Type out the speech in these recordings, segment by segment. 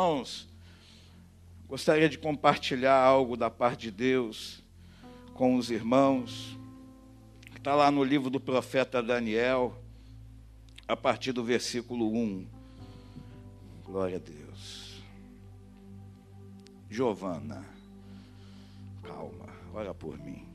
Irmãos, gostaria de compartilhar algo da parte de Deus com os irmãos. Está lá no livro do profeta Daniel, a partir do versículo 1. Glória a Deus. Giovana, calma, ora por mim.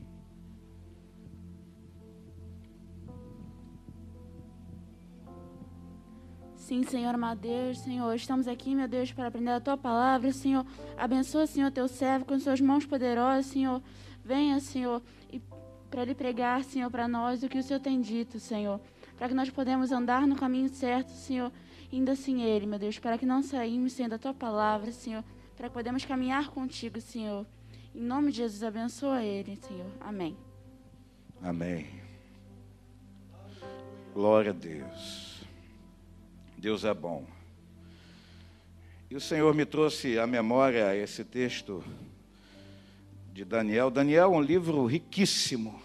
Sim, Senhor, amado Deus, Senhor, estamos aqui, meu Deus, para aprender a tua palavra, Senhor. Abençoa, Senhor, teu servo com suas mãos poderosas, Senhor. Venha, Senhor, e para lhe pregar, Senhor, para nós o que o Senhor tem dito, Senhor. Para que nós podemos andar no caminho certo, Senhor, indo assim Ele, meu Deus, para que não saímos sem da tua palavra, Senhor. Para que podemos caminhar contigo, Senhor. Em nome de Jesus, abençoa Ele, Senhor. Amém. Amém. Glória a Deus. Deus é bom. E o Senhor me trouxe à memória esse texto de Daniel. Daniel é um livro riquíssimo,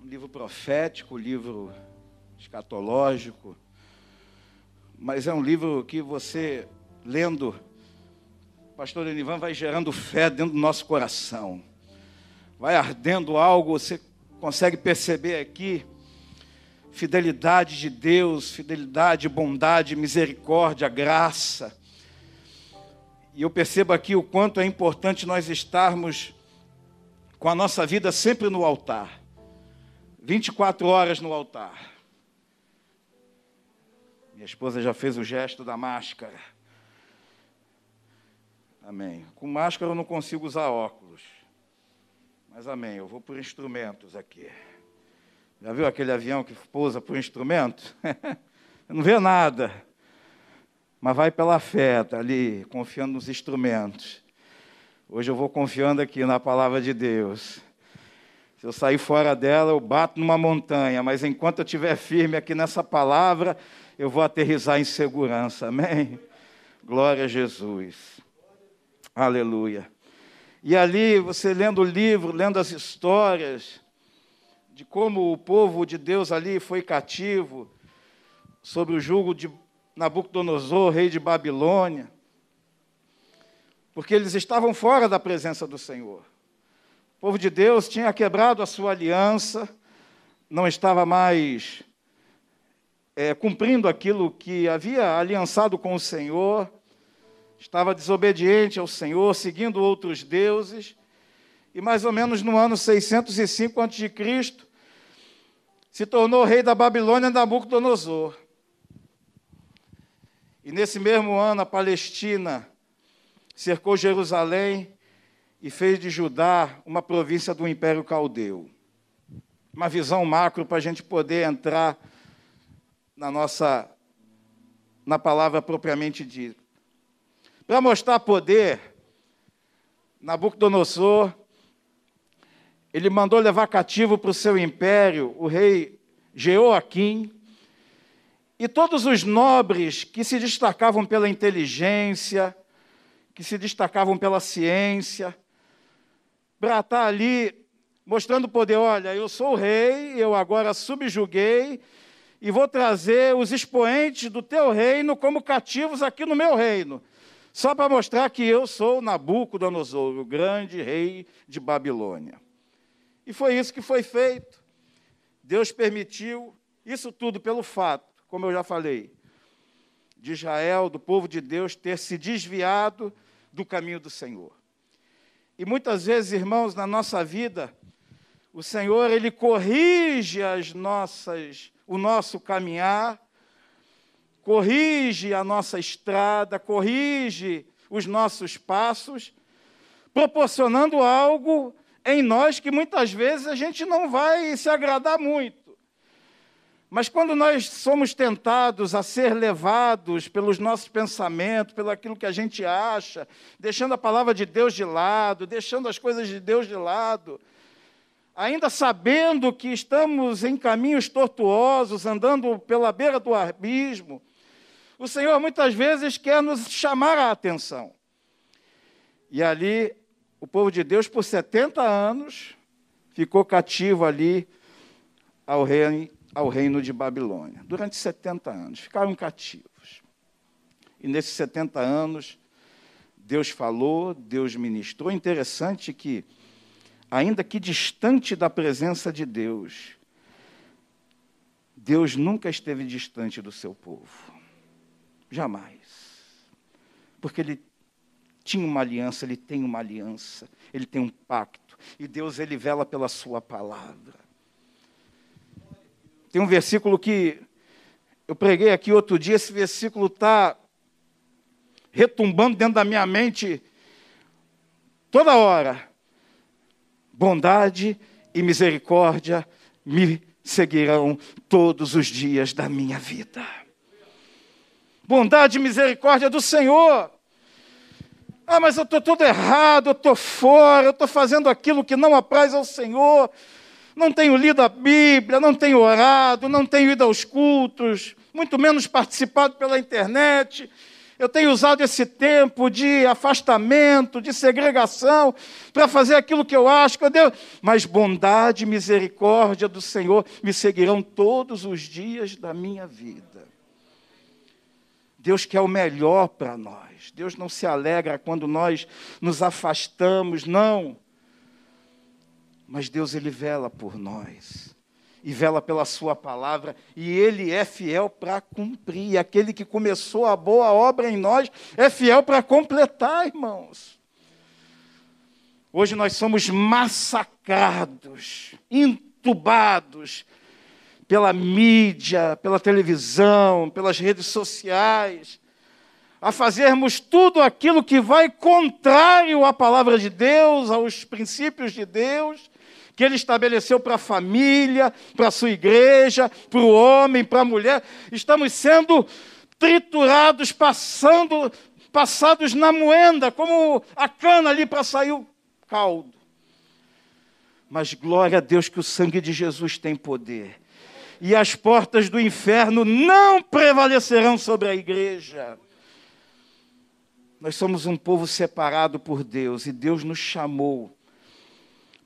um livro profético, um livro escatológico, mas é um livro que você, lendo, pastor Enivan, vai gerando fé dentro do nosso coração, vai ardendo algo, você consegue perceber aqui fidelidade de Deus, fidelidade, bondade, misericórdia, graça. E eu percebo aqui o quanto é importante nós estarmos com a nossa vida sempre no altar. 24 horas no altar. Minha esposa já fez o gesto da máscara. Amém. Com máscara eu não consigo usar óculos. Mas amém, eu vou por instrumentos aqui. Já viu aquele avião que pousa por instrumento? não vê nada. Mas vai pela fé, está ali, confiando nos instrumentos. Hoje eu vou confiando aqui na palavra de Deus. Se eu sair fora dela, eu bato numa montanha, mas enquanto eu estiver firme aqui nessa palavra, eu vou aterrizar em segurança. Amém? Glória a Jesus. Aleluia. E ali, você lendo o livro, lendo as histórias, de como o povo de Deus ali foi cativo sob o jugo de Nabucodonosor, rei de Babilônia, porque eles estavam fora da presença do Senhor. O povo de Deus tinha quebrado a sua aliança, não estava mais é, cumprindo aquilo que havia aliançado com o Senhor, estava desobediente ao Senhor, seguindo outros deuses, e mais ou menos no ano 605 a.C., se tornou rei da Babilônia Nabucodonosor. E nesse mesmo ano a Palestina cercou Jerusalém e fez de Judá uma província do Império Caldeu. Uma visão macro para a gente poder entrar na nossa na palavra propriamente dita. Para mostrar poder, Nabucodonosor ele mandou levar cativo para o seu império o rei Jeoaquim e todos os nobres que se destacavam pela inteligência, que se destacavam pela ciência, para estar ali mostrando poder. Olha, eu sou o rei, eu agora subjuguei e vou trazer os expoentes do teu reino como cativos aqui no meu reino. Só para mostrar que eu sou Nabucodonosor, o grande rei de Babilônia. E foi isso que foi feito. Deus permitiu isso tudo pelo fato, como eu já falei, de Israel, do povo de Deus, ter se desviado do caminho do Senhor. E muitas vezes, irmãos, na nossa vida, o Senhor ele corrige as nossas, o nosso caminhar, corrige a nossa estrada, corrige os nossos passos, proporcionando algo em nós que muitas vezes a gente não vai se agradar muito. Mas quando nós somos tentados a ser levados pelos nossos pensamentos, pelo aquilo que a gente acha, deixando a palavra de Deus de lado, deixando as coisas de Deus de lado, ainda sabendo que estamos em caminhos tortuosos, andando pela beira do abismo, o Senhor muitas vezes quer nos chamar a atenção. E ali o povo de Deus, por 70 anos, ficou cativo ali ao reino, ao reino de Babilônia. Durante 70 anos, ficaram cativos. E nesses 70 anos, Deus falou, Deus ministrou. Interessante que, ainda que distante da presença de Deus, Deus nunca esteve distante do seu povo. Jamais. Porque Ele tinha uma aliança, Ele tem uma aliança, Ele tem um pacto. E Deus, Ele vela pela Sua palavra. Tem um versículo que eu preguei aqui outro dia, esse versículo está retumbando dentro da minha mente toda hora. Bondade e misericórdia me seguirão todos os dias da minha vida. Bondade e misericórdia do Senhor. Ah, mas eu estou todo errado, eu estou fora, eu estou fazendo aquilo que não apraz ao Senhor. Não tenho lido a Bíblia, não tenho orado, não tenho ido aos cultos, muito menos participado pela internet. Eu tenho usado esse tempo de afastamento, de segregação, para fazer aquilo que eu acho que eu devo. Mas bondade e misericórdia do Senhor me seguirão todos os dias da minha vida. Deus quer o melhor para nós. Deus não se alegra quando nós nos afastamos, não. Mas Deus, Ele vela por nós e vela pela Sua palavra, e Ele é fiel para cumprir. Aquele que começou a boa obra em nós é fiel para completar, irmãos. Hoje nós somos massacrados, entubados pela mídia, pela televisão, pelas redes sociais, a fazermos tudo aquilo que vai contrário à palavra de Deus, aos princípios de Deus, que ele estabeleceu para a família, para a sua igreja, para o homem, para a mulher. Estamos sendo triturados, passando, passados na moenda, como a cana ali para sair o caldo. Mas glória a Deus que o sangue de Jesus tem poder. E as portas do inferno não prevalecerão sobre a igreja. Nós somos um povo separado por Deus e Deus nos chamou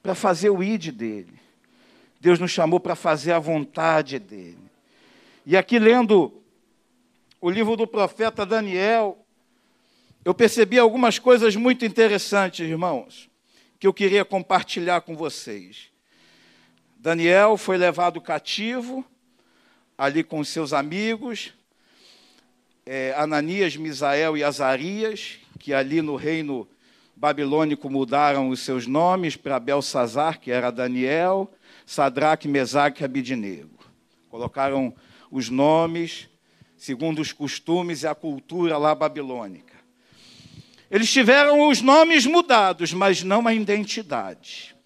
para fazer o id dele. Deus nos chamou para fazer a vontade dele. E aqui lendo o livro do profeta Daniel, eu percebi algumas coisas muito interessantes, irmãos, que eu queria compartilhar com vocês. Daniel foi levado cativo, ali com seus amigos, é, Ananias, Misael e Azarias, que ali no reino babilônico mudaram os seus nomes para Belsazar, que era Daniel, Sadraque, Mesaque e Abidinego. Colocaram os nomes segundo os costumes e a cultura lá babilônica. Eles tiveram os nomes mudados, mas não a identidade.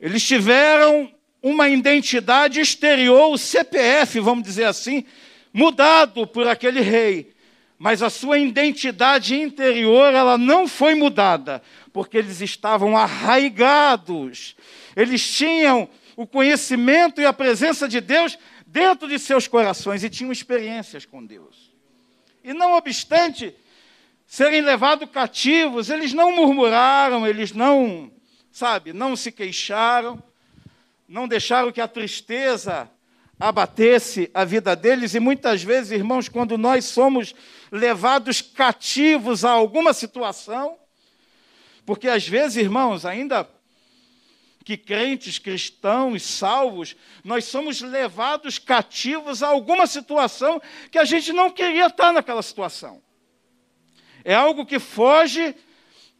Eles tiveram uma identidade exterior, o CPF, vamos dizer assim, mudado por aquele rei, mas a sua identidade interior ela não foi mudada, porque eles estavam arraigados. Eles tinham o conhecimento e a presença de Deus dentro de seus corações e tinham experiências com Deus. E não obstante serem levados cativos, eles não murmuraram, eles não, sabe, não se queixaram, não deixaram que a tristeza abatesse a vida deles, e muitas vezes, irmãos, quando nós somos levados cativos a alguma situação, porque às vezes, irmãos, ainda que crentes, cristãos, salvos, nós somos levados cativos a alguma situação que a gente não queria estar naquela situação. É algo que foge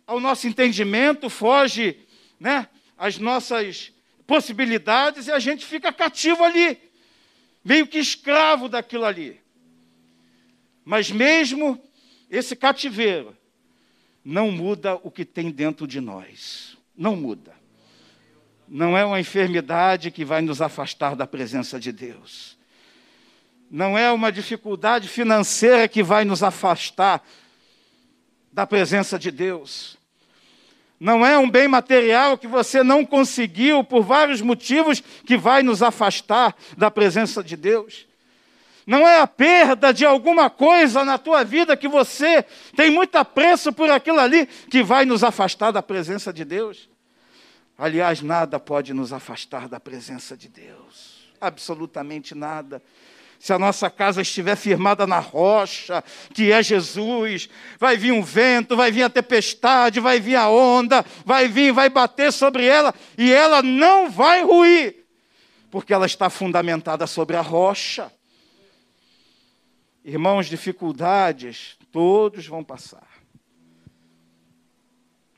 ao nosso entendimento, foge né, às nossas possibilidades e a gente fica cativo ali meio que escravo daquilo ali. Mas mesmo esse cativeiro não muda o que tem dentro de nós. Não muda. Não é uma enfermidade que vai nos afastar da presença de Deus. Não é uma dificuldade financeira que vai nos afastar da presença de Deus. Não é um bem material que você não conseguiu por vários motivos que vai nos afastar da presença de Deus. Não é a perda de alguma coisa na tua vida que você tem muito apreço por aquilo ali que vai nos afastar da presença de Deus. Aliás, nada pode nos afastar da presença de Deus. Absolutamente nada. Se a nossa casa estiver firmada na rocha, que é Jesus, vai vir um vento, vai vir a tempestade, vai vir a onda, vai vir, vai bater sobre ela e ela não vai ruir, porque ela está fundamentada sobre a rocha. Irmãos, dificuldades, todos vão passar.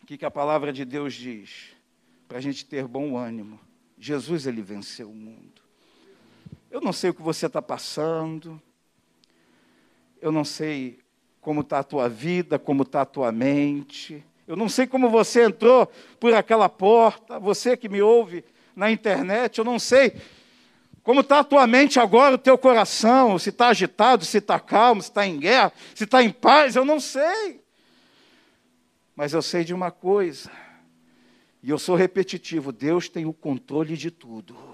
O que, que a palavra de Deus diz? Para a gente ter bom ânimo. Jesus, ele venceu o mundo. Eu não sei o que você está passando, eu não sei como está a tua vida, como está a tua mente, eu não sei como você entrou por aquela porta, você que me ouve na internet, eu não sei como está a tua mente agora, o teu coração, se está agitado, se está calmo, se está em guerra, se está em paz, eu não sei. Mas eu sei de uma coisa, e eu sou repetitivo: Deus tem o controle de tudo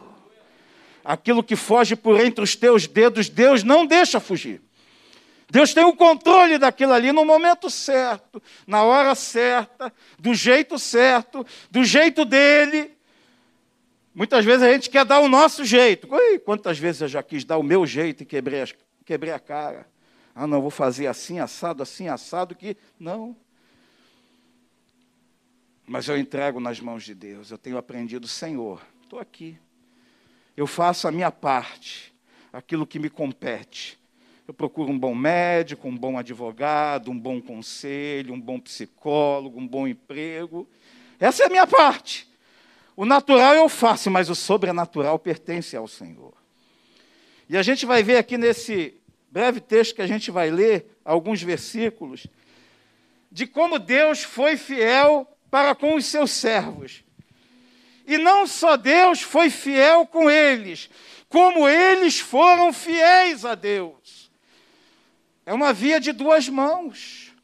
aquilo que foge por entre os teus dedos, Deus não deixa fugir. Deus tem o controle daquilo ali no momento certo, na hora certa, do jeito certo, do jeito dele. Muitas vezes a gente quer dar o nosso jeito. Ui, quantas vezes eu já quis dar o meu jeito e quebrei, quebrei a cara. Ah, não, vou fazer assim, assado, assim, assado, que. Não. Mas eu entrego nas mãos de Deus. Eu tenho aprendido, Senhor, estou aqui eu faço a minha parte, aquilo que me compete. Eu procuro um bom médico, um bom advogado, um bom conselho, um bom psicólogo, um bom emprego. Essa é a minha parte. O natural eu faço, mas o sobrenatural pertence ao Senhor. E a gente vai ver aqui nesse breve texto que a gente vai ler, alguns versículos, de como Deus foi fiel para com os seus servos. E não só Deus foi fiel com eles, como eles foram fiéis a Deus. É uma via de duas mãos.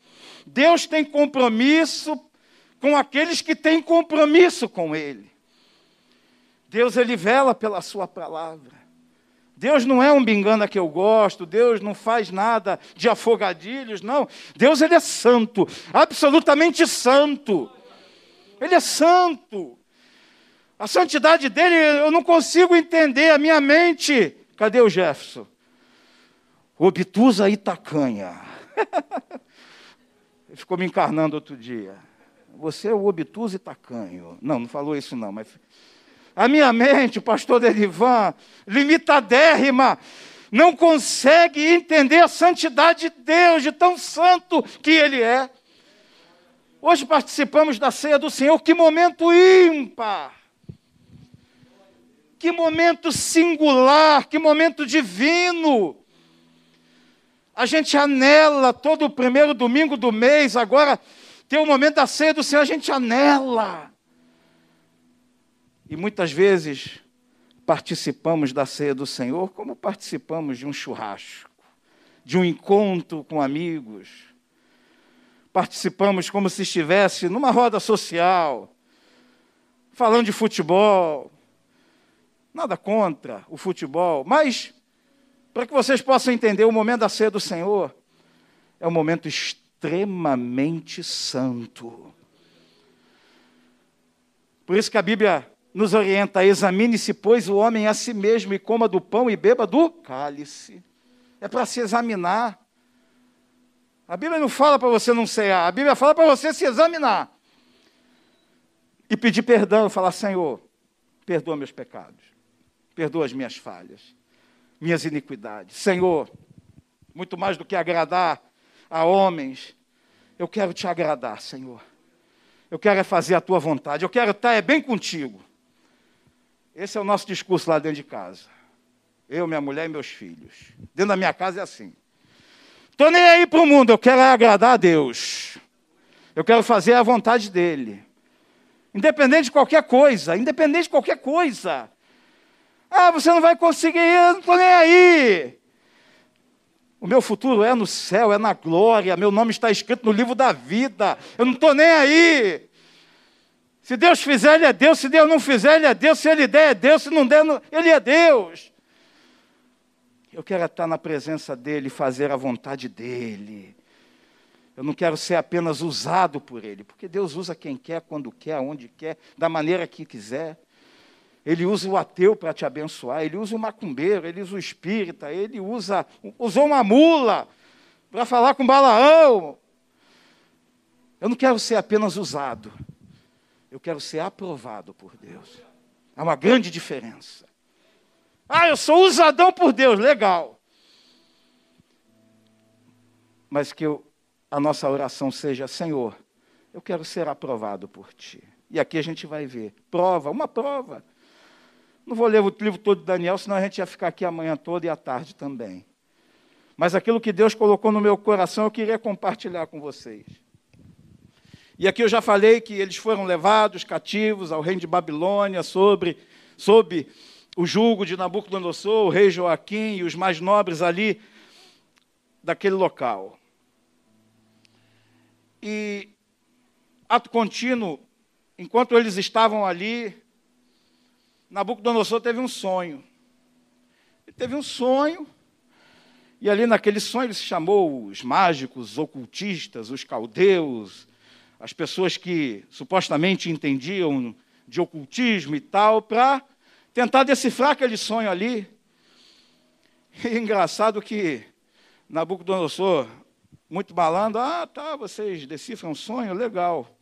Deus tem compromisso com aqueles que têm compromisso com Ele. Deus, Ele vela pela Sua palavra. Deus não é um bingana que eu gosto, Deus não faz nada de afogadilhos, não. Deus, Ele é santo, absolutamente santo. Ele é santo. A santidade dele eu não consigo entender, a minha mente. Cadê o Jefferson? Obtusa e tacanha. Ele ficou me encarnando outro dia. Você é o obtuso e tacanho. Não, não falou isso não, mas. A minha mente, o pastor Derivan, limitadérrima, não consegue entender a santidade de Deus, de tão santo que Ele é. Hoje participamos da ceia do Senhor, que momento ímpar. Que momento singular, que momento divino. A gente anela todo o primeiro domingo do mês, agora tem o momento da ceia do Senhor, a gente anela. E muitas vezes participamos da ceia do Senhor como participamos de um churrasco, de um encontro com amigos. Participamos como se estivesse numa roda social, falando de futebol, Nada contra o futebol, mas para que vocês possam entender, o momento da ceia do Senhor é um momento extremamente santo. Por isso que a Bíblia nos orienta: examine-se, pois, o homem a si mesmo e coma do pão e beba do cálice. É para se examinar. A Bíblia não fala para você não cear, a Bíblia fala para você se examinar. E pedir perdão, falar: Senhor, perdoa meus pecados perdoa as minhas falhas, minhas iniquidades. Senhor, muito mais do que agradar a homens, eu quero te agradar, Senhor. Eu quero é fazer a tua vontade, eu quero estar é bem contigo. Esse é o nosso discurso lá dentro de casa. Eu, minha mulher e meus filhos. Dentro da minha casa é assim. Estou nem aí para o mundo, eu quero agradar a Deus. Eu quero fazer a vontade dEle. Independente de qualquer coisa, independente de qualquer coisa. Ah, você não vai conseguir, eu não estou nem aí. O meu futuro é no céu, é na glória, meu nome está escrito no livro da vida, eu não estou nem aí. Se Deus fizer, Ele é Deus, se Deus não fizer, Ele é Deus, se Ele der, é Deus, se não der, Ele é Deus. Eu quero estar na presença dEle, fazer a vontade dEle. Eu não quero ser apenas usado por Ele, porque Deus usa quem quer, quando quer, aonde quer, da maneira que quiser. Ele usa o ateu para te abençoar, ele usa o macumbeiro, ele usa o espírita, ele usa usou uma mula para falar com Balaão. Eu não quero ser apenas usado, eu quero ser aprovado por Deus. Há uma grande diferença. Ah, eu sou usadão por Deus, legal. Mas que eu, a nossa oração seja: Senhor, eu quero ser aprovado por Ti. E aqui a gente vai ver. Prova, uma prova. Não vou ler o livro todo de Daniel, senão a gente ia ficar aqui amanhã toda e à tarde também. Mas aquilo que Deus colocou no meu coração, eu queria compartilhar com vocês. E aqui eu já falei que eles foram levados cativos ao reino de Babilônia, sobre, sob o jugo de Nabucodonosor, o rei Joaquim e os mais nobres ali daquele local. E ato contínuo, enquanto eles estavam ali, Nabucodonosor teve um sonho. Ele teve um sonho, e ali naquele sonho ele se chamou os mágicos, os ocultistas, os caldeus, as pessoas que supostamente entendiam de ocultismo e tal, para tentar decifrar aquele sonho ali. E é engraçado que Nabucodonosor, muito malandro, ah, tá, vocês decifram um sonho, legal.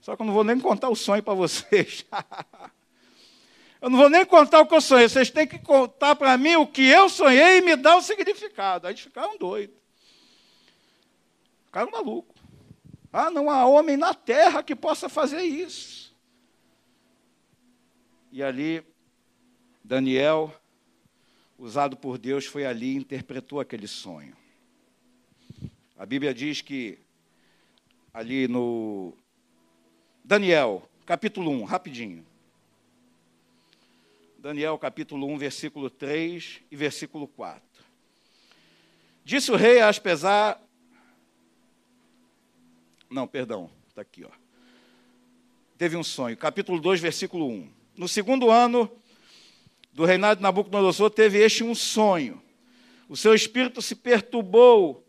Só que eu não vou nem contar o sonho para vocês. Eu não vou nem contar o que eu sonhei, vocês têm que contar para mim o que eu sonhei e me dar o significado. Aí eles ficaram doidos. Ficaram malucos. Ah, não há homem na terra que possa fazer isso. E ali, Daniel, usado por Deus, foi ali e interpretou aquele sonho. A Bíblia diz que, ali no Daniel, capítulo 1, rapidinho. Daniel capítulo 1, versículo 3 e versículo 4. Disse o rei a Aspesar. Não, perdão, está aqui, ó. Teve um sonho, capítulo 2, versículo 1. No segundo ano do reinado de Nabucodonosor, teve este um sonho. O seu espírito se perturbou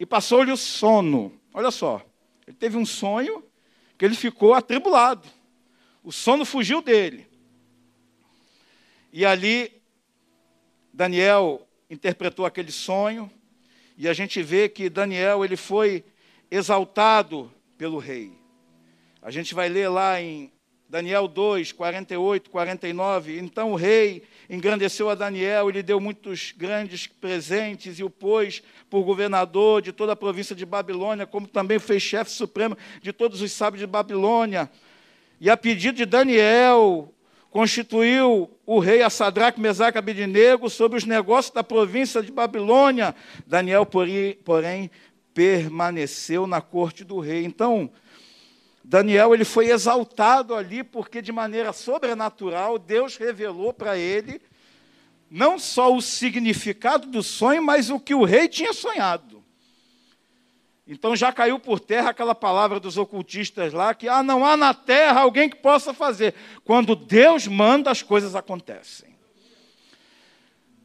e passou-lhe o sono. Olha só, ele teve um sonho que ele ficou atribulado. O sono fugiu dele. E ali, Daniel interpretou aquele sonho, e a gente vê que Daniel ele foi exaltado pelo rei. A gente vai ler lá em Daniel 2, 48, 49. Então o rei engrandeceu a Daniel e lhe deu muitos grandes presentes e o pôs por governador de toda a província de Babilônia, como também fez chefe supremo de todos os sábios de Babilônia. E a pedido de Daniel, constituiu o rei a Sadraque, Mesaque Abidinego sobre os negócios da província de Babilônia. Daniel, porém, permaneceu na corte do rei. Então, Daniel ele foi exaltado ali porque de maneira sobrenatural Deus revelou para ele não só o significado do sonho, mas o que o rei tinha sonhado. Então já caiu por terra aquela palavra dos ocultistas lá, que ah, não há na terra alguém que possa fazer. Quando Deus manda, as coisas acontecem.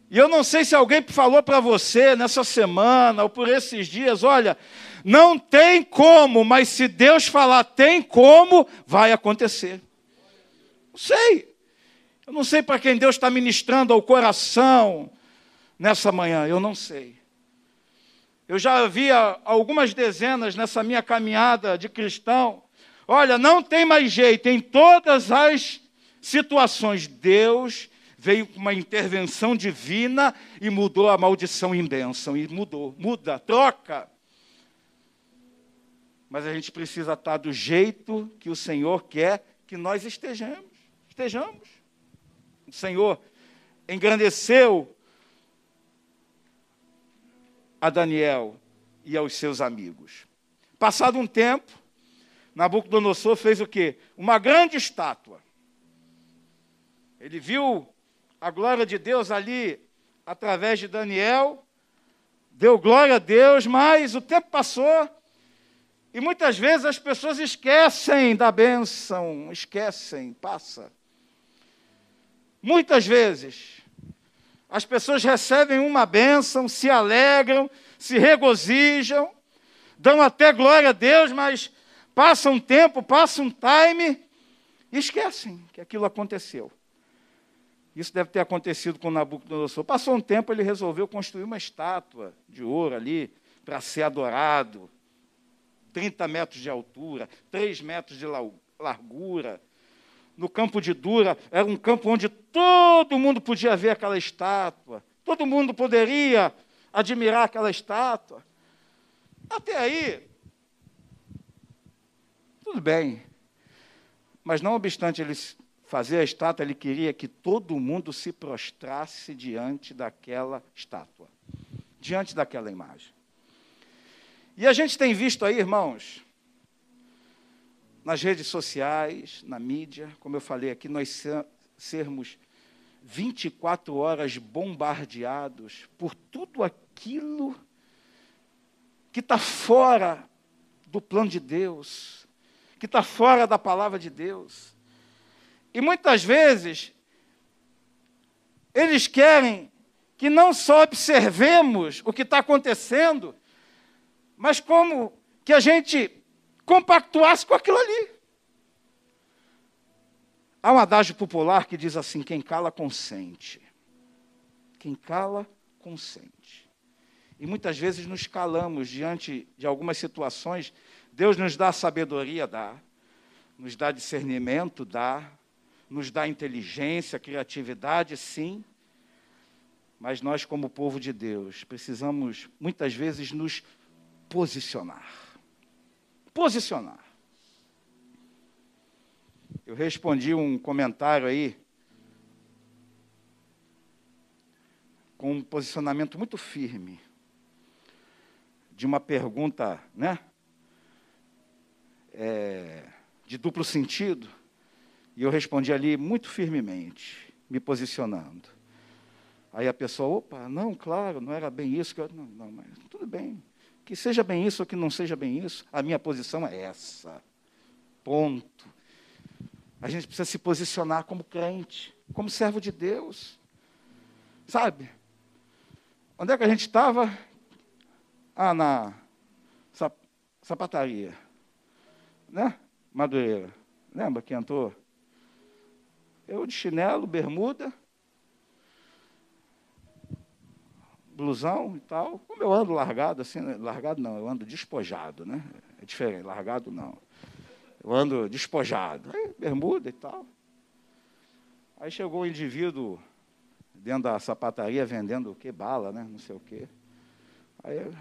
E eu não sei se alguém falou para você nessa semana ou por esses dias, olha, não tem como, mas se Deus falar tem como, vai acontecer. Não sei. Eu não sei para quem Deus está ministrando ao coração nessa manhã, eu não sei. Eu já havia algumas dezenas nessa minha caminhada de cristão. Olha, não tem mais jeito, em todas as situações, Deus veio com uma intervenção divina e mudou a maldição em bênção. E mudou, muda, troca. Mas a gente precisa estar do jeito que o Senhor quer que nós estejamos. Estejamos. O Senhor engrandeceu a Daniel e aos seus amigos. Passado um tempo, Nabucodonosor fez o quê? Uma grande estátua. Ele viu a glória de Deus ali através de Daniel, deu glória a Deus, mas o tempo passou e muitas vezes as pessoas esquecem da bênção, esquecem, passa. Muitas vezes as pessoas recebem uma bênção, se alegram, se regozijam, dão até glória a Deus, mas passa um tempo, passa um time e esquecem que aquilo aconteceu. Isso deve ter acontecido com Nabucodonosor. Passou um tempo, ele resolveu construir uma estátua de ouro ali para ser adorado. 30 metros de altura, 3 metros de largura. No campo de Dura, era um campo onde todo mundo podia ver aquela estátua. Todo mundo poderia admirar aquela estátua. Até aí, tudo bem. Mas não obstante ele fazer a estátua, ele queria que todo mundo se prostrasse diante daquela estátua, diante daquela imagem. E a gente tem visto aí, irmãos, nas redes sociais, na mídia, como eu falei aqui, nós sermos 24 horas bombardeados por tudo aquilo que está fora do plano de Deus, que está fora da palavra de Deus. E muitas vezes, eles querem que não só observemos o que está acontecendo, mas como que a gente compactuasse com aquilo ali. Há um adágio popular que diz assim: quem cala, consente. Quem cala, consente. E muitas vezes nos calamos diante de algumas situações. Deus nos dá sabedoria, dá. Nos dá discernimento, dá nos dá inteligência, criatividade, sim. Mas nós, como povo de Deus, precisamos muitas vezes nos posicionar. Posicionar. Eu respondi um comentário aí com um posicionamento muito firme de uma pergunta, né? É, de duplo sentido e eu respondi ali muito firmemente, me posicionando. Aí a pessoa, opa, não, claro, não era bem isso. Que eu, não, não, mas tudo bem. Que seja bem isso ou que não seja bem isso, a minha posição é essa. Ponto. A gente precisa se posicionar como crente, como servo de Deus. Sabe? Onde é que a gente estava? Ah, na sapataria. Né? Madureira. Lembra que entrou? Eu de chinelo, bermuda, blusão e tal. Como eu ando largado, assim, né? largado não, eu ando despojado, né? É diferente, largado não. Eu ando despojado. Aí, bermuda e tal. Aí chegou um indivíduo dentro da sapataria vendendo o que? Bala, né? Não sei o quê. Aí,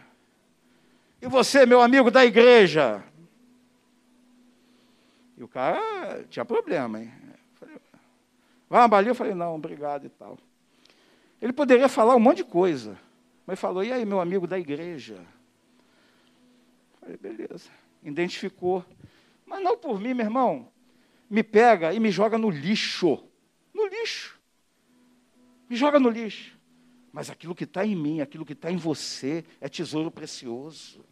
e você, meu amigo da igreja? E o cara tinha problema, hein? Vai uma balinha? Eu falei, não, obrigado e tal. Ele poderia falar um monte de coisa, mas falou, e aí, meu amigo da igreja? Falei, beleza. Identificou. Mas não por mim, meu irmão. Me pega e me joga no lixo. No lixo. Me joga no lixo. Mas aquilo que está em mim, aquilo que está em você, é tesouro precioso.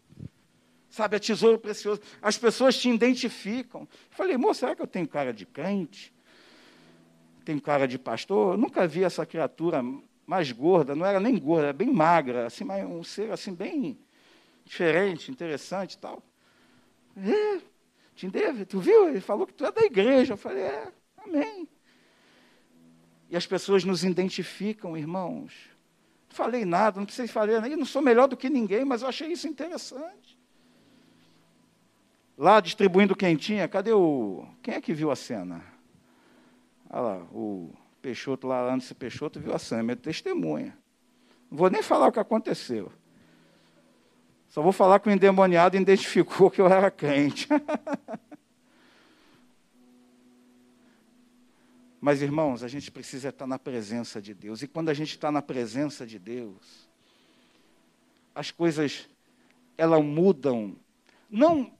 Sabe, é tesouro precioso. As pessoas te identificam. Falei, moço, será que eu tenho cara de crente? tem cara de pastor, eu nunca vi essa criatura mais gorda, não era nem gorda, era bem magra, assim, um ser assim bem diferente, interessante e tal. É, Tim David, tu viu? Ele falou que tu é da igreja. Eu falei, é, amém. E as pessoas nos identificam, irmãos. Não falei nada, não precisei falar, eu não sou melhor do que ninguém, mas eu achei isso interessante. Lá distribuindo quentinha, cadê o. Quem é que viu a cena? Olha lá, o Peixoto lá, Anderson Peixoto, viu a Sâmia, testemunha. Não vou nem falar o que aconteceu. Só vou falar que o endemoniado identificou que eu era crente. Mas, irmãos, a gente precisa estar na presença de Deus. E quando a gente está na presença de Deus, as coisas, elas mudam. Não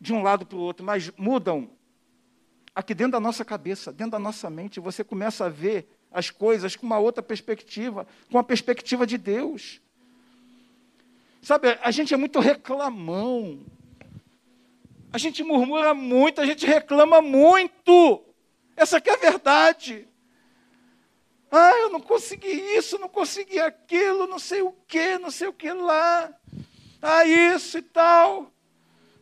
de um lado para o outro, mas mudam aqui dentro da nossa cabeça, dentro da nossa mente, você começa a ver as coisas com uma outra perspectiva, com a perspectiva de Deus. Sabe, a gente é muito reclamão. A gente murmura muito, a gente reclama muito. Essa aqui é a verdade. Ah, eu não consegui isso, não consegui aquilo, não sei o que, não sei o que lá. Ah, isso e tal.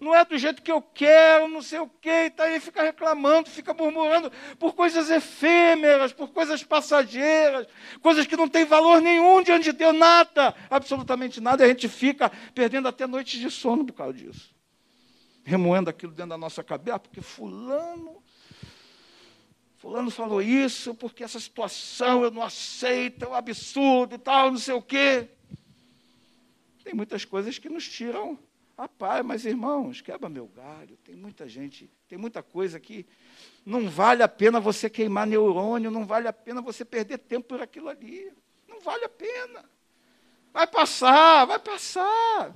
Não é do jeito que eu quero, não sei o quê, e tá aí fica reclamando, fica murmurando por coisas efêmeras, por coisas passageiras, coisas que não têm valor nenhum diante de Deus, nada, absolutamente nada, e a gente fica perdendo até noites de sono por causa disso. Remoendo aquilo dentro da nossa cabeça, ah, porque fulano, fulano falou isso, porque essa situação eu não aceito, é um absurdo e tal, não sei o quê. Tem muitas coisas que nos tiram a paz, mas irmãos, quebra meu galho. Tem muita gente, tem muita coisa que não vale a pena você queimar neurônio, não vale a pena você perder tempo por aquilo ali. Não vale a pena. Vai passar, vai passar.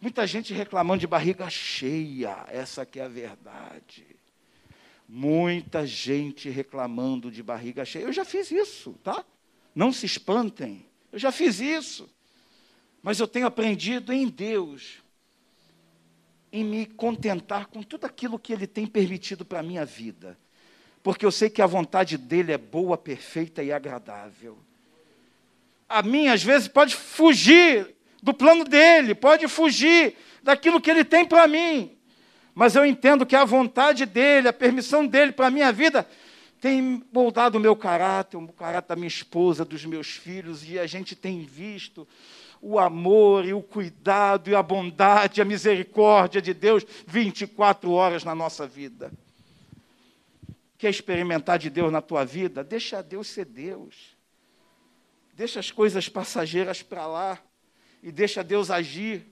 Muita gente reclamando de barriga cheia, essa que é a verdade. Muita gente reclamando de barriga cheia. Eu já fiz isso, tá? Não se espantem. Eu já fiz isso. Mas eu tenho aprendido em Deus, em me contentar com tudo aquilo que Ele tem permitido para a minha vida, porque eu sei que a vontade dEle é boa, perfeita e agradável. A minha, às vezes, pode fugir do plano dEle, pode fugir daquilo que Ele tem para mim, mas eu entendo que a vontade dEle, a permissão dEle para a minha vida, tem moldado o meu caráter, o caráter da minha esposa, dos meus filhos, e a gente tem visto o amor e o cuidado e a bondade e a misericórdia de Deus 24 horas na nossa vida. Quer experimentar de Deus na tua vida? Deixa Deus ser Deus. Deixa as coisas passageiras para lá e deixa Deus agir.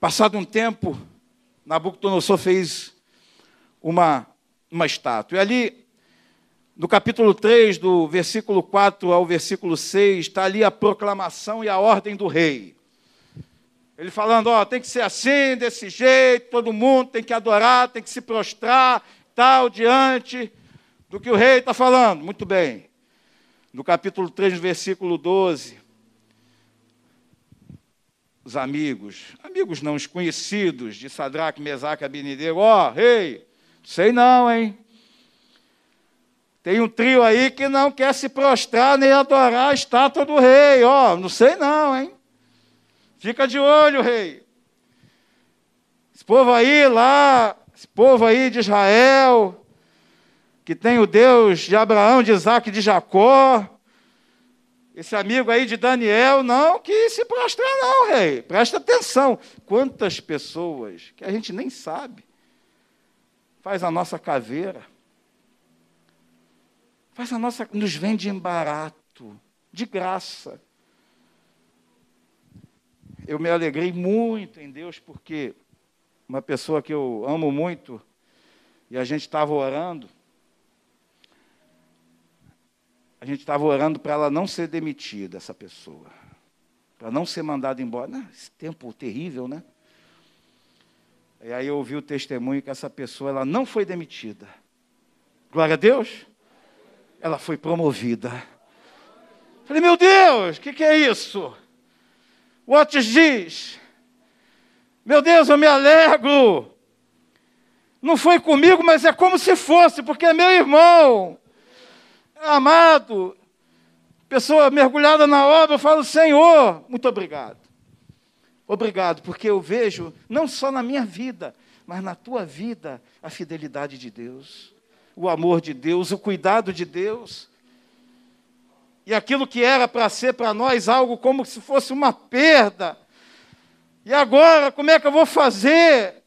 Passado um tempo, Nabucodonosor fez uma, uma estátua. E ali no capítulo 3, do versículo 4 ao versículo 6, está ali a proclamação e a ordem do rei. Ele falando, ó, tem que ser assim, desse jeito, todo mundo tem que adorar, tem que se prostrar, tal, diante do que o rei está falando. Muito bem. No capítulo 3, versículo 12, os amigos, amigos não, os conhecidos de Sadraque, Mesaque e Abinadeu, ó, rei, sei não, hein? Tem um trio aí que não quer se prostrar nem adorar a estátua do rei. Ó, oh, não sei não, hein? Fica de olho, rei. Esse povo aí lá, esse povo aí de Israel, que tem o Deus de Abraão, de Isaac de Jacó, esse amigo aí de Daniel, não que se prostrar não, rei. Presta atenção. Quantas pessoas que a gente nem sabe faz a nossa caveira Faz a nossa, nos vende em barato, de graça. Eu me alegrei muito em Deus porque uma pessoa que eu amo muito e a gente estava orando, a gente estava orando para ela não ser demitida, essa pessoa, para não ser mandada embora. Não, esse tempo terrível, né? E aí eu ouvi o testemunho que essa pessoa ela não foi demitida. Glória a Deus ela foi promovida. Falei, meu Deus, o que, que é isso? What diz? Meu Deus, eu me alegro. Não foi comigo, mas é como se fosse, porque é meu irmão. Amado, pessoa mergulhada na obra, eu falo, Senhor, muito obrigado. Obrigado, porque eu vejo, não só na minha vida, mas na tua vida, a fidelidade de Deus o amor de Deus, o cuidado de Deus. E aquilo que era para ser para nós algo como se fosse uma perda. E agora, como é que eu vou fazer?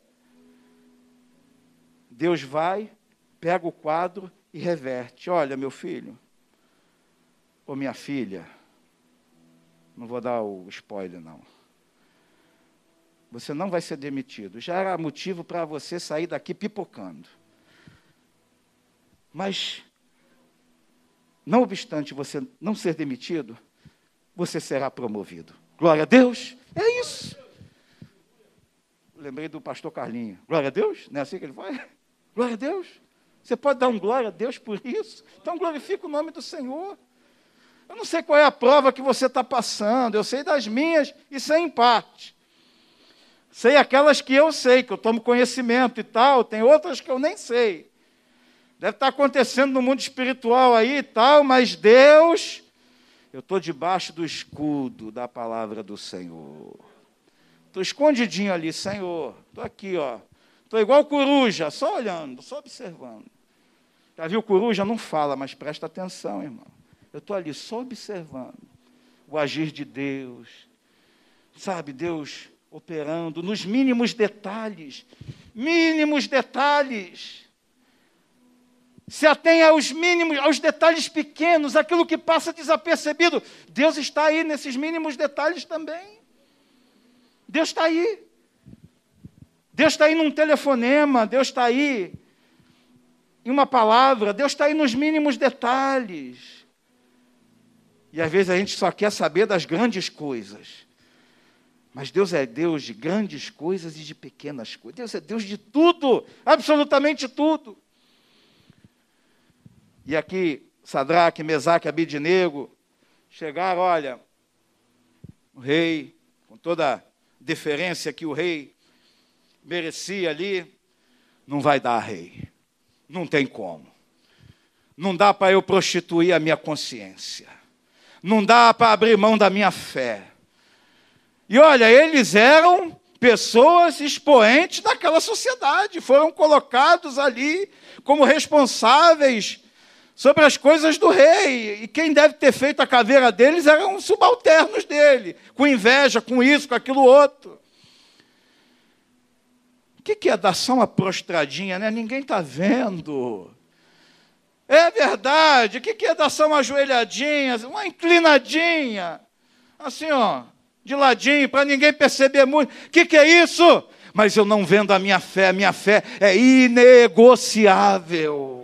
Deus vai, pega o quadro e reverte. Olha, meu filho, ou minha filha, não vou dar o spoiler, não. Você não vai ser demitido. Já era motivo para você sair daqui pipocando. Mas, não obstante você não ser demitido, você será promovido. Glória a Deus. É isso. Lembrei do pastor Carlinho. Glória a Deus? Não é assim que ele faz? Glória a Deus. Você pode dar um glória a Deus por isso? Então glorifica o nome do Senhor. Eu não sei qual é a prova que você está passando, eu sei das minhas e sei em parte. Sei aquelas que eu sei, que eu tomo conhecimento e tal, tem outras que eu nem sei. Deve estar acontecendo no mundo espiritual aí e tal, mas Deus, eu estou debaixo do escudo da palavra do Senhor. Estou escondidinho ali, Senhor. Estou aqui, ó. Estou igual coruja, só olhando, só observando. Já viu coruja? Não fala, mas presta atenção, irmão. Eu estou ali só observando o agir de Deus. Sabe, Deus operando nos mínimos detalhes. Mínimos detalhes. Se atenha aos mínimos, aos detalhes pequenos, aquilo que passa desapercebido. Deus está aí nesses mínimos detalhes também. Deus está aí. Deus está aí num telefonema, Deus está aí em uma palavra, Deus está aí nos mínimos detalhes. E às vezes a gente só quer saber das grandes coisas. Mas Deus é Deus de grandes coisas e de pequenas coisas. Deus é Deus de tudo, absolutamente tudo. E aqui, Sadraque, Mesaque, Abidinego, chegaram, olha, o rei, com toda a deferência que o rei merecia ali, não vai dar, rei. Não tem como. Não dá para eu prostituir a minha consciência. Não dá para abrir mão da minha fé. E olha, eles eram pessoas expoentes daquela sociedade, foram colocados ali como responsáveis sobre as coisas do rei. E quem deve ter feito a caveira deles eram subalternos dele, com inveja, com isso, com aquilo outro. O que é dar só uma prostradinha, né? Ninguém está vendo. É verdade. O que é dar só uma ajoelhadinha, uma inclinadinha? Assim, ó, de ladinho, para ninguém perceber muito. O que, que é isso? Mas eu não vendo a minha fé, a minha fé é inegociável.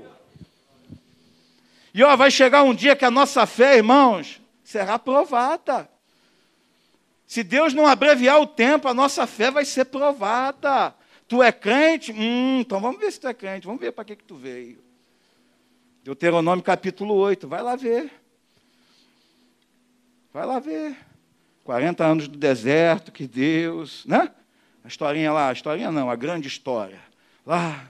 E ó, vai chegar um dia que a nossa fé, irmãos, será provada. Se Deus não abreviar o tempo, a nossa fé vai ser provada. Tu é crente? Hum, então vamos ver se tu é crente, vamos ver para que, que tu veio. Deuteronômio capítulo 8, vai lá ver. Vai lá ver. 40 anos do deserto, que Deus, né? A historinha lá, a historinha não, a grande história. Lá,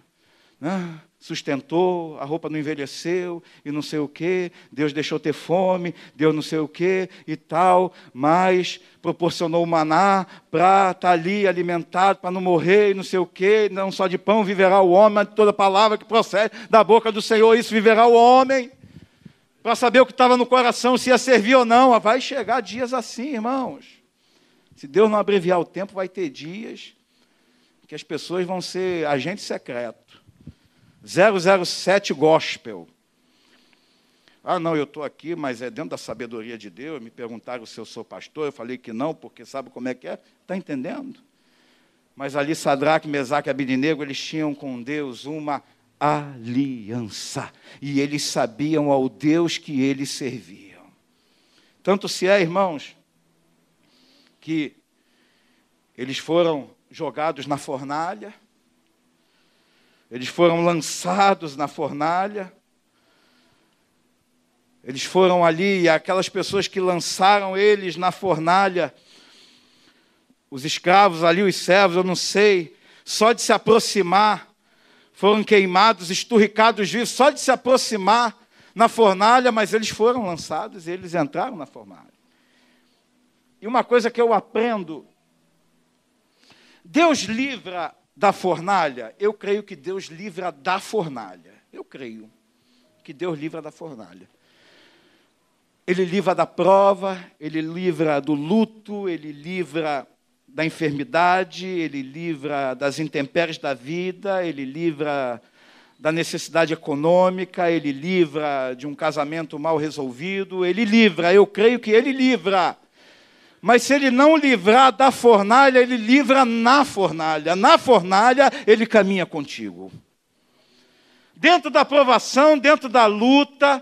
né? Sustentou, a roupa não envelheceu e não sei o quê, Deus deixou ter fome, Deus não sei o quê e tal, mas proporcionou o maná para estar tá ali alimentado, para não morrer e não sei o quê, não só de pão viverá o homem, mas de toda palavra que procede da boca do Senhor, isso viverá o homem. Para saber o que estava no coração, se ia servir ou não, vai chegar dias assim, irmãos. Se Deus não abreviar o tempo, vai ter dias que as pessoas vão ser agentes secretos 007 Gospel. Ah, não, eu estou aqui, mas é dentro da sabedoria de Deus. Me perguntaram se eu sou pastor, eu falei que não, porque sabe como é que é? Está entendendo? Mas ali Sadraque, Mesaque e Abidinego, eles tinham com Deus uma aliança. E eles sabiam ao Deus que eles serviam. Tanto se é, irmãos, que eles foram jogados na fornalha, eles foram lançados na fornalha. Eles foram ali, e aquelas pessoas que lançaram eles na fornalha, os escravos ali, os servos, eu não sei, só de se aproximar, foram queimados, esturricados vivos, só de se aproximar na fornalha, mas eles foram lançados e eles entraram na fornalha. E uma coisa que eu aprendo: Deus livra da fornalha? Eu creio que Deus livra da fornalha. Eu creio que Deus livra da fornalha. Ele livra da prova, ele livra do luto, ele livra da enfermidade, ele livra das intempéries da vida, ele livra da necessidade econômica, ele livra de um casamento mal resolvido, ele livra, eu creio que ele livra. Mas se ele não livrar da fornalha, ele livra na fornalha. Na fornalha, ele caminha contigo. Dentro da provação, dentro da luta,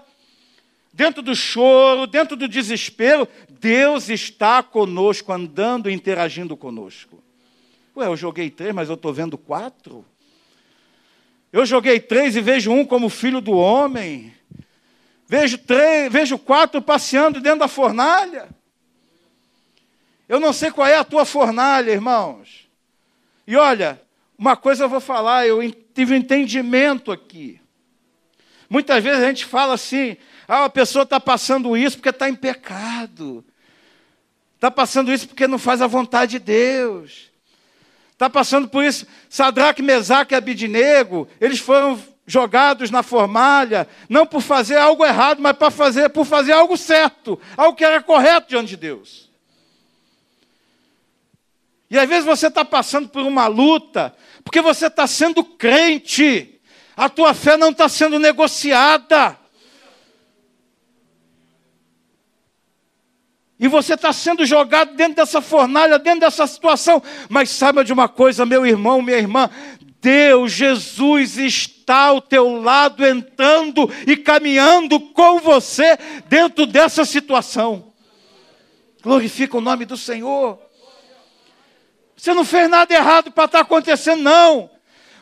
dentro do choro, dentro do desespero, Deus está conosco, andando e interagindo conosco. Ué, eu joguei três, mas eu estou vendo quatro. Eu joguei três e vejo um como filho do homem. Vejo três, vejo quatro passeando dentro da fornalha. Eu não sei qual é a tua fornalha, irmãos. E olha, uma coisa eu vou falar, eu tive um entendimento aqui. Muitas vezes a gente fala assim: ah, a pessoa está passando isso porque está em pecado. Está passando isso porque não faz a vontade de Deus. Está passando por isso. Sadraque, Mesaque e Abidinego, eles foram jogados na formalha, não por fazer algo errado, mas para fazer, por fazer algo certo, algo que era correto diante de Deus. E às vezes você está passando por uma luta, porque você está sendo crente, a tua fé não está sendo negociada. E você está sendo jogado dentro dessa fornalha, dentro dessa situação. Mas saiba de uma coisa, meu irmão, minha irmã: Deus, Jesus está ao teu lado, entrando e caminhando com você dentro dessa situação. Glorifica o nome do Senhor. Você não fez nada errado para estar tá acontecendo, não.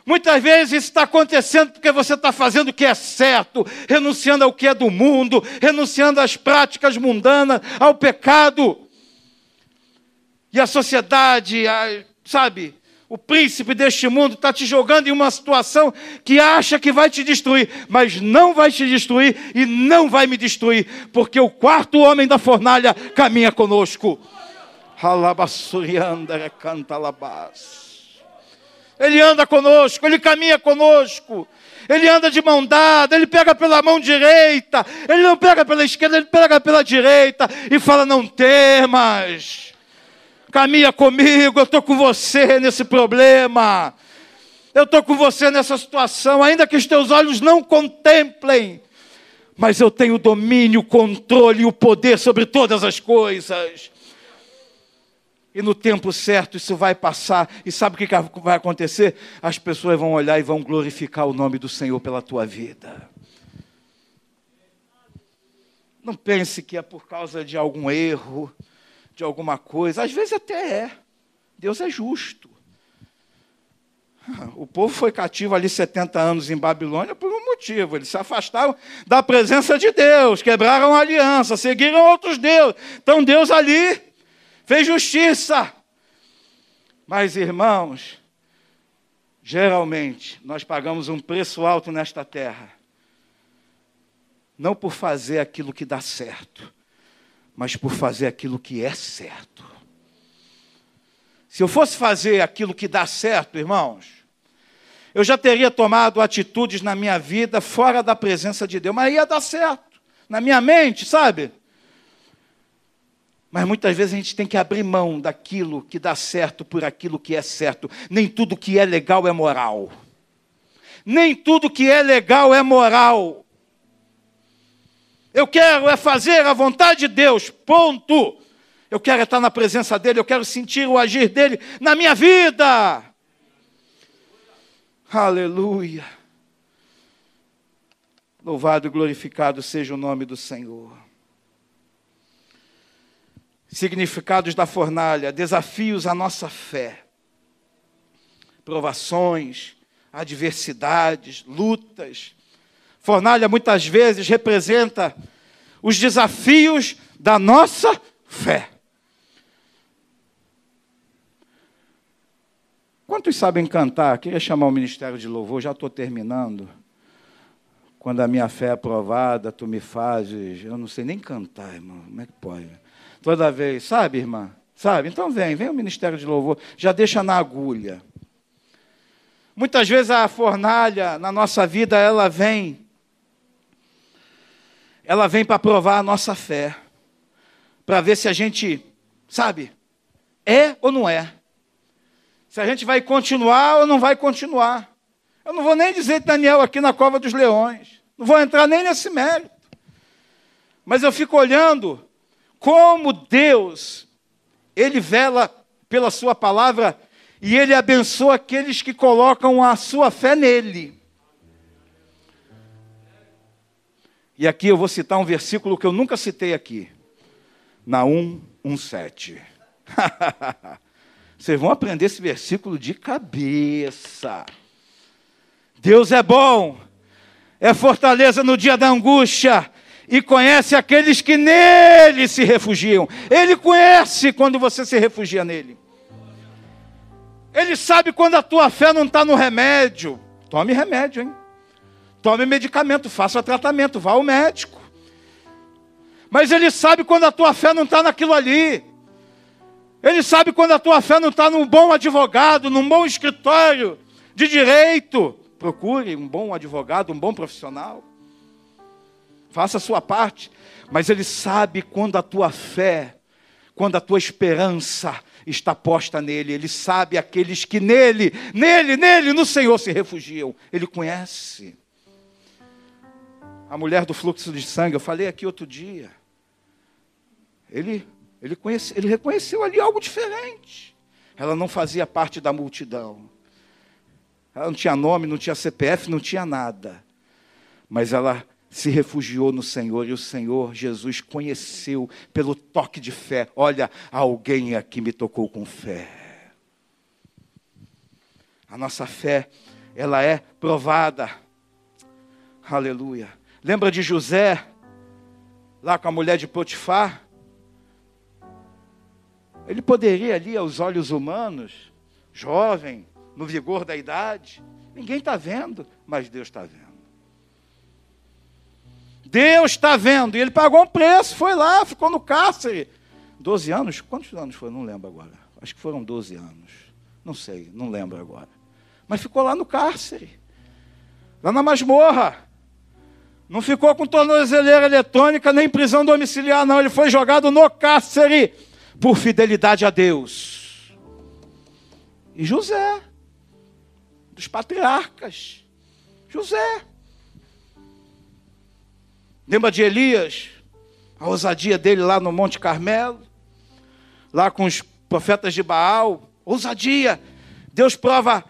Muitas vezes isso está acontecendo porque você está fazendo o que é certo, renunciando ao que é do mundo, renunciando às práticas mundanas, ao pecado. E a sociedade, a, sabe, o príncipe deste mundo está te jogando em uma situação que acha que vai te destruir, mas não vai te destruir e não vai me destruir, porque o quarto homem da fornalha caminha conosco. Alabassurianda canta alabás. Ele anda conosco, ele caminha conosco, ele anda de mão dada, ele pega pela mão direita, ele não pega pela esquerda, ele pega pela direita e fala: Não temas, caminha comigo, eu estou com você nesse problema, eu estou com você nessa situação, ainda que os teus olhos não contemplem, mas eu tenho o domínio, o controle e o poder sobre todas as coisas. E no tempo certo isso vai passar. E sabe o que vai acontecer? As pessoas vão olhar e vão glorificar o nome do Senhor pela tua vida. Não pense que é por causa de algum erro, de alguma coisa. Às vezes até é. Deus é justo. O povo foi cativo ali 70 anos em Babilônia por um motivo. Eles se afastaram da presença de Deus, quebraram a aliança, seguiram outros deuses. Então Deus ali fez justiça. Mas, irmãos, geralmente nós pagamos um preço alto nesta terra, não por fazer aquilo que dá certo, mas por fazer aquilo que é certo. Se eu fosse fazer aquilo que dá certo, irmãos, eu já teria tomado atitudes na minha vida fora da presença de Deus, mas ia dar certo, na minha mente, sabe? Mas muitas vezes a gente tem que abrir mão daquilo que dá certo por aquilo que é certo. Nem tudo que é legal é moral. Nem tudo que é legal é moral. Eu quero é fazer a vontade de Deus, ponto. Eu quero estar na presença dEle, eu quero sentir o agir dEle na minha vida. Aleluia. Louvado e glorificado seja o nome do Senhor significados da fornalha, desafios à nossa fé, provações, adversidades, lutas. Fornalha muitas vezes representa os desafios da nossa fé. Quantos sabem cantar? Queria chamar o ministério de louvor, já estou terminando. Quando a minha fé é aprovada, tu me fazes. Eu não sei nem cantar, irmão. Como é que pode? Toda vez, sabe, irmã? Sabe? Então vem, vem o ministério de louvor, já deixa na agulha. Muitas vezes a fornalha na nossa vida, ela vem, ela vem para provar a nossa fé, para ver se a gente, sabe, é ou não é. Se a gente vai continuar ou não vai continuar. Eu não vou nem dizer Daniel aqui na cova dos leões. Não vou entrar nem nesse mérito. Mas eu fico olhando como Deus, Ele vela pela Sua palavra e Ele abençoa aqueles que colocam a sua fé nele. E aqui eu vou citar um versículo que eu nunca citei aqui. Naum 1,7. Vocês vão aprender esse versículo de cabeça. Deus é bom, é fortaleza no dia da angústia, e conhece aqueles que nele se refugiam. Ele conhece quando você se refugia nele. Ele sabe quando a tua fé não está no remédio. Tome remédio, hein? Tome medicamento, faça tratamento, vá ao médico. Mas ele sabe quando a tua fé não está naquilo ali. Ele sabe quando a tua fé não está num bom advogado, num bom escritório de direito. Procure um bom advogado, um bom profissional. Faça a sua parte. Mas Ele sabe quando a tua fé, quando a tua esperança está posta nele. Ele sabe aqueles que nele, nele, nele, no Senhor se refugiam. Ele conhece. A mulher do fluxo de sangue, eu falei aqui outro dia. Ele, ele, conhece, ele reconheceu ali algo diferente. Ela não fazia parte da multidão. Ela não tinha nome, não tinha CPF, não tinha nada. Mas ela se refugiou no Senhor e o Senhor Jesus conheceu pelo toque de fé. Olha, alguém aqui me tocou com fé. A nossa fé, ela é provada. Aleluia. Lembra de José, lá com a mulher de Potifar? Ele poderia ali, aos olhos humanos, jovem, no vigor da idade, ninguém está vendo, mas Deus está vendo. Deus está vendo. E ele pagou um preço, foi lá, ficou no cárcere. 12 anos? Quantos anos foi? Não lembro agora. Acho que foram 12 anos. Não sei, não lembro agora. Mas ficou lá no cárcere. Lá na masmorra. Não ficou com tornozeleira eletrônica nem prisão domiciliar, não. Ele foi jogado no cárcere por fidelidade a Deus. E José, dos patriarcas. José. Lembra de Elias? A ousadia dele lá no Monte Carmelo? Lá com os profetas de Baal? Ousadia. Deus prova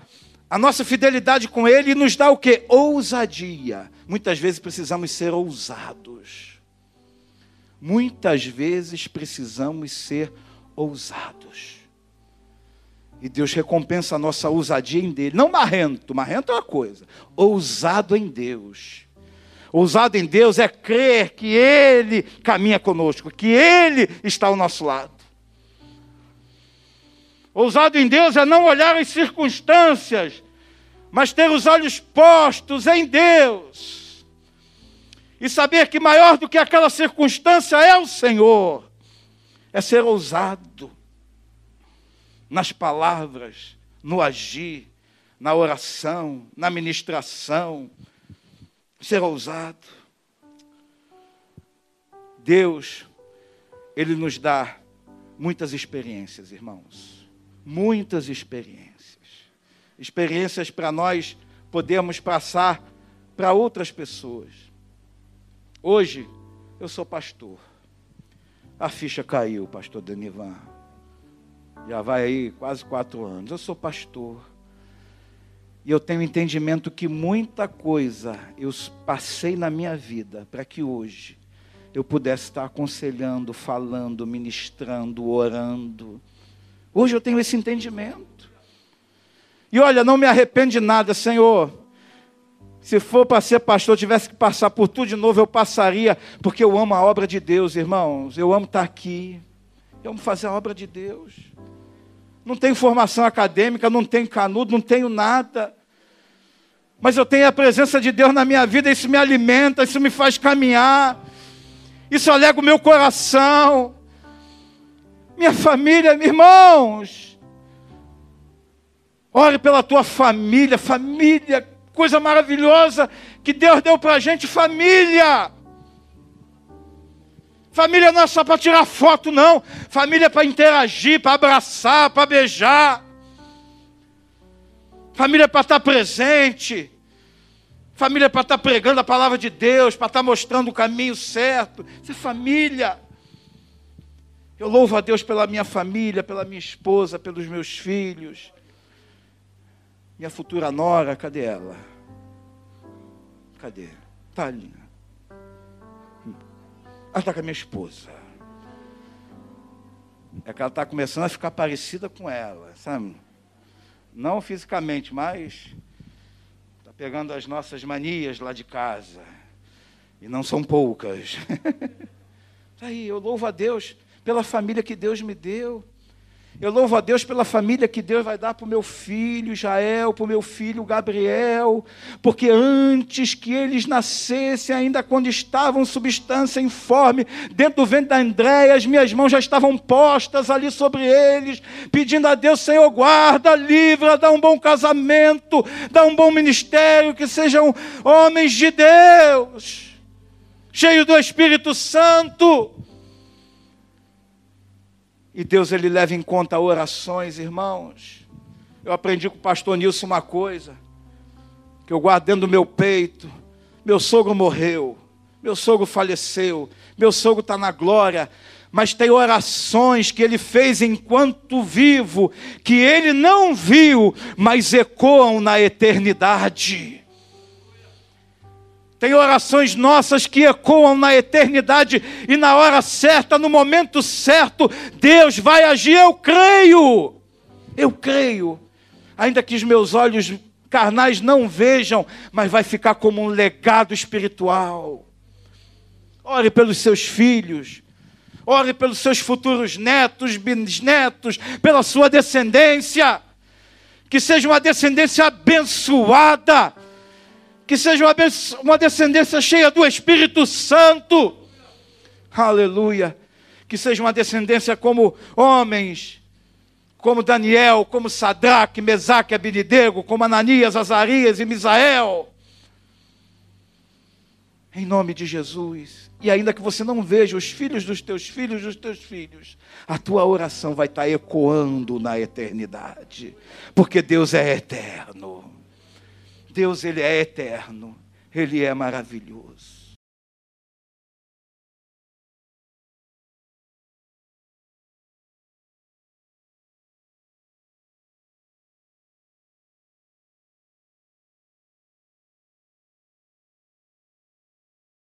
a nossa fidelidade com Ele e nos dá o que? Ousadia. Muitas vezes precisamos ser ousados. Muitas vezes precisamos ser ousados. E Deus recompensa a nossa ousadia em dele. Não marrento, marrento é uma coisa. Ousado em Deus. Ousado em Deus é crer que Ele caminha conosco, que Ele está ao nosso lado. Ousado em Deus é não olhar as circunstâncias, mas ter os olhos postos em Deus. E saber que maior do que aquela circunstância é o Senhor. É ser ousado nas palavras, no agir, na oração, na ministração, ser ousado. Deus, Ele nos dá muitas experiências, irmãos. Muitas experiências. Experiências para nós podermos passar para outras pessoas. Hoje, eu sou pastor. A ficha caiu, pastor Danivan. Já vai aí quase quatro anos. Eu sou pastor. E eu tenho entendimento que muita coisa eu passei na minha vida para que hoje eu pudesse estar aconselhando, falando, ministrando, orando. Hoje eu tenho esse entendimento. E olha, não me arrependo de nada, Senhor. Se for para ser pastor, tivesse que passar por tudo de novo, eu passaria, porque eu amo a obra de Deus, irmãos. Eu amo estar aqui. Eu amo fazer a obra de Deus. Não tenho formação acadêmica, não tenho canudo, não tenho nada. Mas eu tenho a presença de Deus na minha vida, isso me alimenta, isso me faz caminhar. Isso alega o meu coração. Minha família, irmãos. Ore pela tua família, família, coisa maravilhosa que Deus deu para a gente, família. Família não é só para tirar foto, não. Família é para interagir, para abraçar, para beijar. Família é para estar presente. Família é para estar pregando a palavra de Deus, para estar mostrando o caminho certo. Isso é família. Eu louvo a Deus pela minha família, pela minha esposa, pelos meus filhos. Minha futura nora, cadê ela? Cadê? Está ali. Ela está com a minha esposa. É que ela está começando a ficar parecida com ela, sabe? Não fisicamente, mas está pegando as nossas manias lá de casa. E não são poucas. Tá aí, eu louvo a Deus pela família que Deus me deu. Eu louvo a Deus pela família que Deus vai dar para o meu filho Jael, para o meu filho Gabriel, porque antes que eles nascessem, ainda quando estavam substância informe, dentro do ventre da Andréia, as minhas mãos já estavam postas ali sobre eles, pedindo a Deus, Senhor, guarda, livra, dá um bom casamento, dá um bom ministério, que sejam homens de Deus, cheios do Espírito Santo. E Deus ele leva em conta orações, irmãos. Eu aprendi com o pastor Nilson uma coisa, que eu guardo dentro do meu peito. Meu sogro morreu, meu sogro faleceu, meu sogro está na glória, mas tem orações que ele fez enquanto vivo, que ele não viu, mas ecoam na eternidade. Tem orações nossas que ecoam na eternidade e na hora certa, no momento certo, Deus vai agir. Eu creio, eu creio, ainda que os meus olhos carnais não vejam, mas vai ficar como um legado espiritual. Ore pelos seus filhos, ore pelos seus futuros netos, bisnetos, pela sua descendência, que seja uma descendência abençoada que seja uma descendência cheia do Espírito Santo. Aleluia. Que seja uma descendência como homens, como Daniel, como Sadraque, Mesaque, Abinidego, como Ananias, Azarias e Misael. Em nome de Jesus. E ainda que você não veja os filhos dos teus filhos dos teus filhos, a tua oração vai estar ecoando na eternidade, porque Deus é eterno. Deus ele é eterno, ele é maravilhoso.